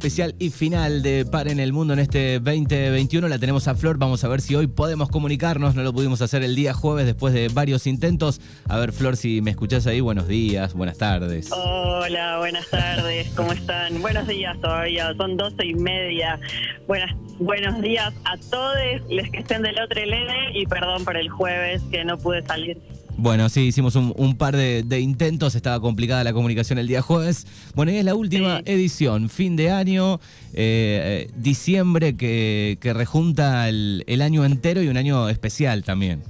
especial y final de Par en el Mundo en este 2021. La tenemos a Flor. Vamos a ver si hoy podemos comunicarnos. No lo pudimos hacer el día jueves después de varios intentos. A ver, Flor, si me escuchás ahí, buenos días, buenas tardes. Hola, buenas tardes, ¿cómo están? Buenos días todavía, son doce y media. Buenas, buenos días a todos los que estén del otro LN y perdón por el jueves que no pude salir. Bueno, sí, hicimos un, par de, intentos, estaba complicada la comunicación el día jueves. Bueno, y es la última edición, fin de año, eh, eh, diciembre, que, rejunta el, año entero y un año especial también.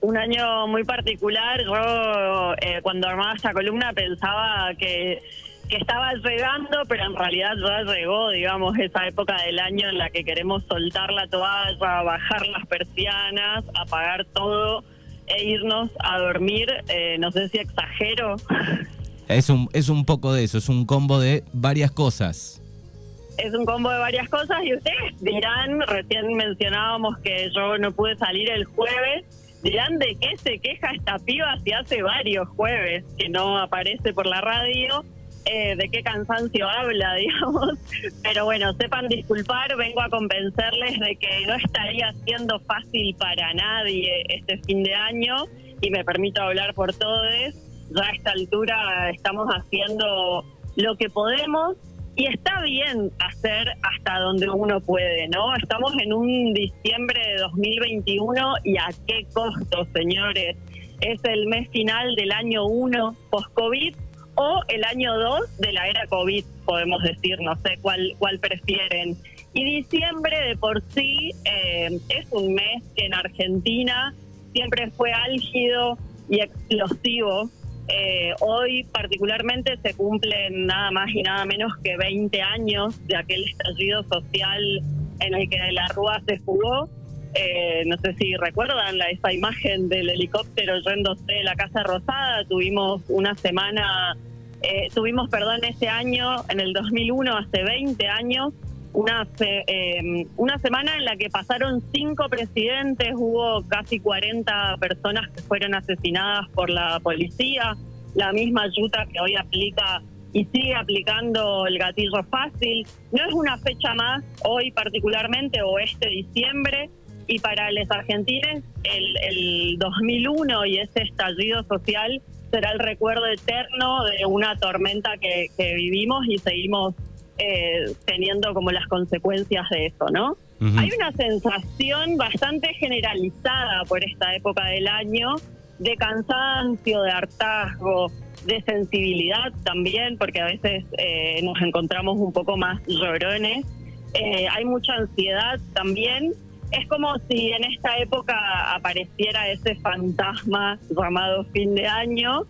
Un año muy particular. Yo, eh, cuando armaba esta columna, pensaba que que estaba llegando, pero en realidad ya llegó, digamos, esa época del año en la que queremos soltar la toalla, bajar las persianas, apagar todo e irnos a dormir, eh, no sé si exagero. Es un, es un poco de eso, es un combo de varias cosas. Es un combo de varias cosas y ustedes dirán, recién mencionábamos que yo no pude salir el jueves, dirán de qué se queja esta piba si hace varios jueves que no aparece por la radio eh, de qué cansancio habla, digamos. Pero bueno, sepan disculpar, vengo a convencerles de que no estaría siendo fácil para nadie este fin de año y me permito hablar por todos. Ya a esta altura estamos haciendo lo que podemos y está bien hacer hasta donde uno puede, ¿no? Estamos en un diciembre de 2021 y a qué costo, señores. Es el mes final del año 1 post-COVID o el año 2 de la era COVID, podemos decir, no sé cuál, cuál prefieren. Y diciembre de por sí eh, es un mes que en Argentina siempre fue álgido y explosivo. Eh, hoy particularmente se cumplen nada más y nada menos que 20 años de aquel estallido social en el que la Rúa se jugó. Eh, no sé si recuerdan la, esa imagen del helicóptero yéndose de la Casa Rosada. Tuvimos una semana eh, tuvimos, perdón, ese año, en el 2001, hace 20 años, una, eh, una semana en la que pasaron cinco presidentes, hubo casi 40 personas que fueron asesinadas por la policía, la misma yuta que hoy aplica y sigue aplicando el gatillo fácil. No es una fecha más, hoy particularmente, o este diciembre, y para los argentines el, el 2001 y ese estallido social será el recuerdo eterno de una tormenta que, vivimos y seguimos eh, teniendo como las consecuencias de eso, ¿no? Hay una sensación bastante generalizada por esta época del año de cansancio, de hartazgo, de sensibilidad también, porque a veces eh, nos encontramos un poco más llorones. Eh, hay mucha ansiedad también es como si en esta época apareciera ese fantasma llamado fin de año.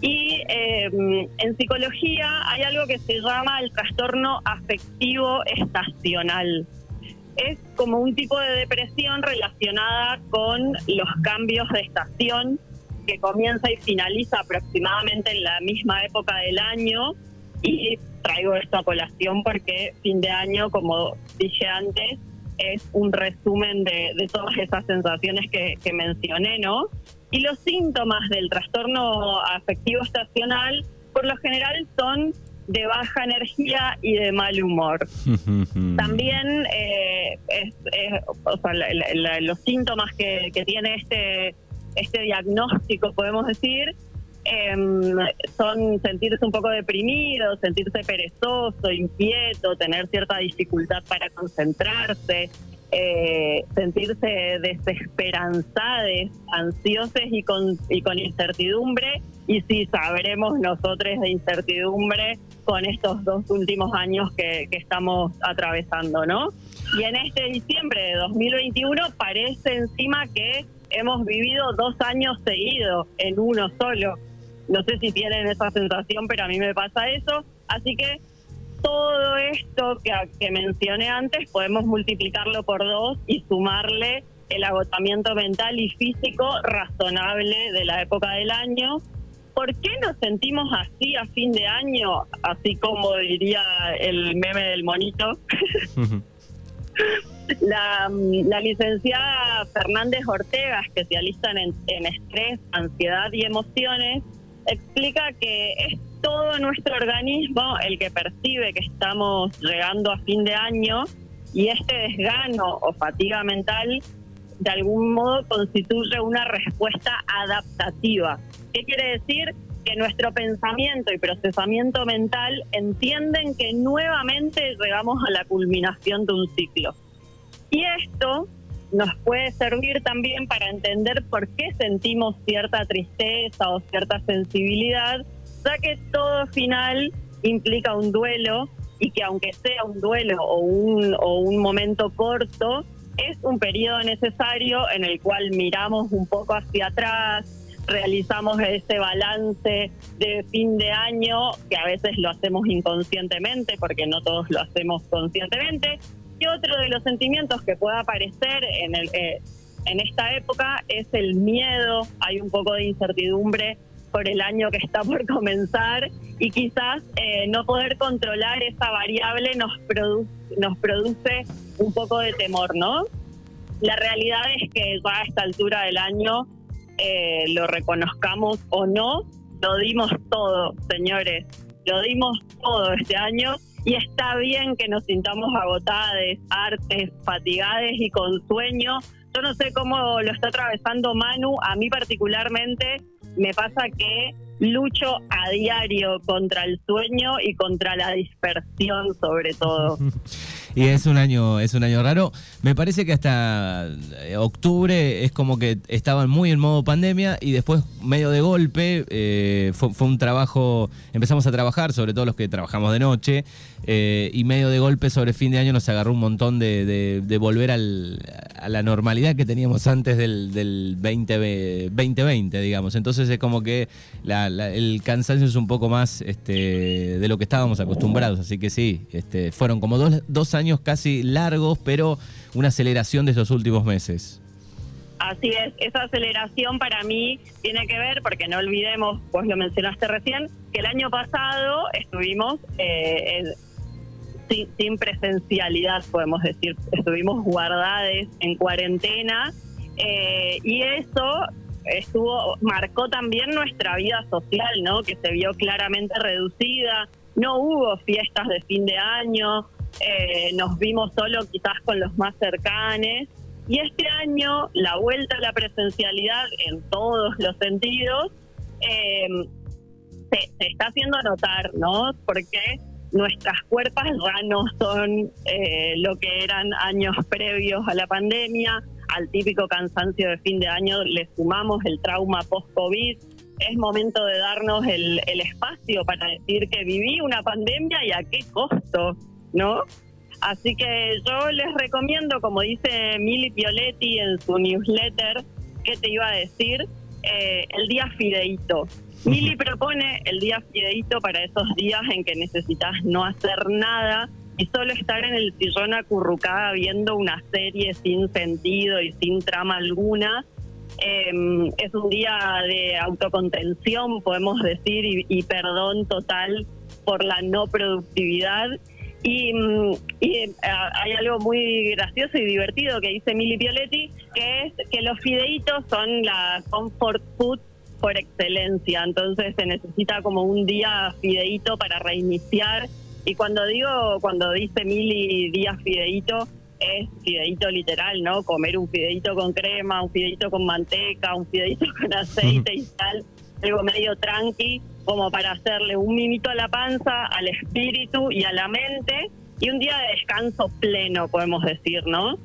Y em, en psicología hay algo que se llama el trastorno afectivo estacional. Es como un tipo de depresión relacionada con los cambios de estación que comienza y finaliza aproximadamente en la misma época del año. Y traigo esta colación porque fin de año, como dije antes, es un resumen de, todas esas sensaciones que, mencioné, ¿no? Y los síntomas del trastorno afectivo estacional, por lo general, son de baja energía y de mal humor. También eh, los síntomas que, que tiene este, este diagnóstico, podemos decir, Em, son sentirse un poco deprimido, sentirse perezoso, inquieto, tener cierta dificultad para concentrarse, eh, sentirse desesperanzados, ansiosos y con, y con incertidumbre. Y si sabremos nosotros de incertidumbre con estos dos últimos años que, estamos atravesando, ¿no? Y en este diciembre de 2021 parece encima que hemos vivido dos años seguidos en uno solo. No sé si tienen esa sensación, pero a mí me pasa eso. Así que todo esto que, que mencioné antes podemos multiplicarlo por dos y sumarle el agotamiento mental y físico razonable de la época del año. ¿Por qué nos sentimos así a fin de año? Así como diría el meme del monito. la, la, licenciada Fernández Ortega, especialista en, en estrés, ansiedad y emociones, explica que es todo nuestro organismo el que percibe que estamos llegando a fin de año y este desgano o fatiga mental de algún modo constituye una respuesta adaptativa. ¿Qué quiere decir? Que nuestro pensamiento y procesamiento mental entienden que nuevamente llegamos a la culminación de un ciclo. Y esto nos puede servir también para entender por qué sentimos cierta tristeza o cierta sensibilidad, ya que todo final implica un duelo y que aunque sea un duelo o un, o un momento corto, es un periodo necesario en el cual miramos un poco hacia atrás, realizamos ese balance de fin de año, que a veces lo hacemos inconscientemente, porque no todos lo hacemos conscientemente. Y otro de los sentimientos que puede aparecer en, el, eh, en esta época es el miedo, hay un poco de incertidumbre por el año que está por comenzar y quizás eh, no poder controlar esa variable nos, nos produce un poco de temor, ¿no? La realidad es que ya a esta altura del año, eh, lo reconozcamos o no, lo dimos todo, señores, lo dimos todo este año y está bien que nos sintamos agotadas, artes, fatigades y con sueño. Yo no sé cómo lo está atravesando Manu, a mí particularmente me pasa que lucho a diario contra el sueño y contra la dispersión sobre todo. y es un año, es un año raro. Me parece que hasta eh, octubre es como que estaban muy en modo pandemia y después medio de golpe eh, fue, un trabajo, empezamos a trabajar, sobre todo los que trabajamos de noche, eh, y medio de golpe sobre fin de año nos agarró un montón de, volver a la normalidad que teníamos antes del, del 20, 2020, digamos. Entonces es como que el cansancio es un poco más este, de lo que estábamos acostumbrados, así que sí, este, fueron como dos, dos años casi largos, pero una aceleración de estos últimos meses. Así es, esa aceleración para mí tiene que ver, porque no olvidemos, vos lo mencionaste recién, que el año pasado estuvimos eh, sin, presencialidad, podemos decir, estuvimos guardados en cuarentena eh, y eso estuvo marcó también nuestra vida social, ¿no? Que se vio claramente reducida. No hubo fiestas de fin de año, eh, nos vimos solo quizás con los más cercanos. Y este año la vuelta a la presencialidad en todos los sentidos em, se, está haciendo notar, ¿no? Porque nuestras cuerpos ya no son eh, lo que eran años previos a la pandemia, al típico cansancio de fin de año le sumamos el trauma post-COVID. Es momento de darnos el espacio para decir que viví una pandemia y a qué costo. ¿no? Así que yo les recomiendo, como dice Mili Pioletti en su newsletter, ¿qué te iba a decir? Eh, el día fideíto. Mili propone el día fideíto para esos días en que necesitas no hacer nada y solo estar en el sillón acurrucada viendo una serie sin sentido y sin trama alguna. Em, es un día de autocontención, podemos decir, y perdón total por la no productividad y, mm, eh, hay algo muy gracioso y divertido que dice Mili Pioletti, que es que los fideitos son la comfort food por excelencia. Entonces se necesita como un día fideito para reiniciar. Y cuando digo, cuando dice Mili día fideito, es fideito literal, ¿no? Comer un fideito con crema, un fideito con manteca, un fideito con aceite y sal, algo medio tranqui como para hacerle un mimito a la panza, al espíritu y a la mente, y un día de descanso pleno, podemos decir, ¿no?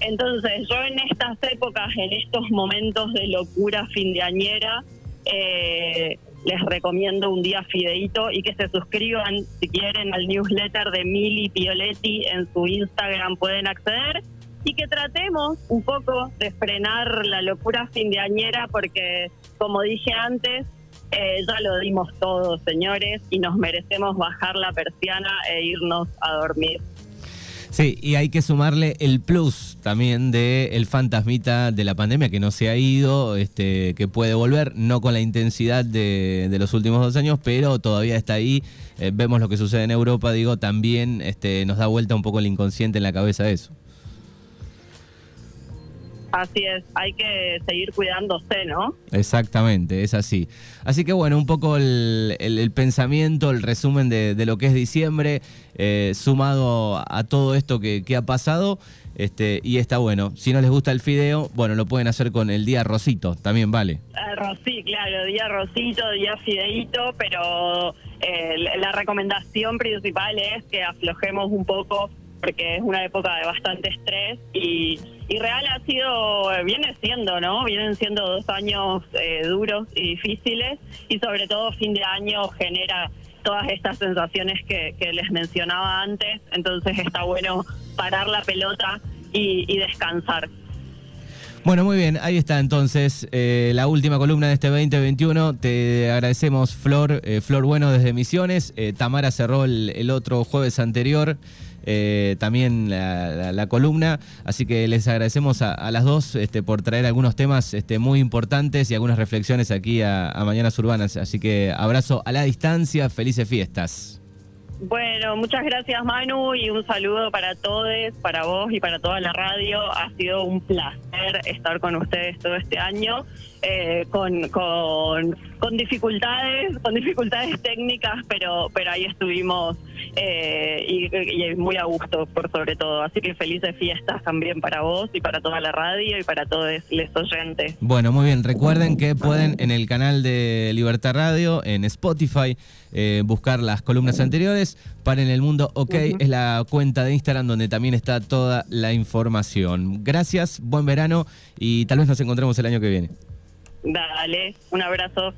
Entonces, yo en estas épocas, en estos momentos de locura findeañera, eh, les recomiendo un día fideito y que se suscriban, si quieren, al newsletter de Mili Pioletti en su Instagram, pueden acceder y que tratemos un poco de frenar la locura findeañera porque, como dije antes, eh, ya lo dimos todo, señores, y nos merecemos bajar la persiana e irnos a dormir. Sí, y hay que sumarle el plus también de el fantasmita de la pandemia que no se ha ido, este, que puede volver, no con la intensidad de, los últimos dos años, pero todavía está ahí. Eh, vemos lo que sucede en Europa, digo, también este, nos da vuelta un poco el inconsciente en la cabeza eso. Así es, hay que seguir cuidándose, ¿no? Exactamente, es así. Así que bueno, un poco el, pensamiento, el resumen de, lo que es diciembre, eh, sumado a todo esto que, ha pasado, este, y está bueno. Si no les gusta el fideo, bueno, lo pueden hacer con el día rosito, también vale. Rosí, claro, día rosito, día fideito, pero eh, la recomendación principal es que aflojemos un poco porque es una época de bastante estrés y, real ha sido, viene siendo, ¿no? Vienen siendo dos años eh, duros y difíciles y sobre todo fin de año genera todas estas sensaciones que, les mencionaba antes, entonces está bueno parar la pelota y, descansar. Bueno, muy bien, ahí está entonces eh, la última columna de este 2021. Te agradecemos, Flor, eh, Flor Bueno desde Misiones. Tamara cerró el otro jueves anterior. Eh, también la, columna. Así que les agradecemos a, las dos este, por traer algunos temas este, muy importantes y algunas reflexiones aquí a, a Mañanas Urbanas. Así que abrazo a la distancia, felices fiestas. Bueno, muchas gracias Manu y un saludo para todos, para vos y para toda la radio. Ha sido un placer estar con ustedes todo este año, eh, con, con, con, dificultades, con dificultades técnicas, pero, pero ahí estuvimos eh, y, muy a gusto por sobre todo. Así que felices fiestas también para vos y para toda la radio y para todos los oyentes. Bueno, muy bien. Recuerden que pueden en el canal de Libertad Radio, en Spotify, eh, buscar las columnas anteriores. Para en el mundo, ok, es la cuenta de Instagram donde también está toda la información. Gracias, buen verano y tal vez nos encontremos el año que viene. Dale, un abrazo.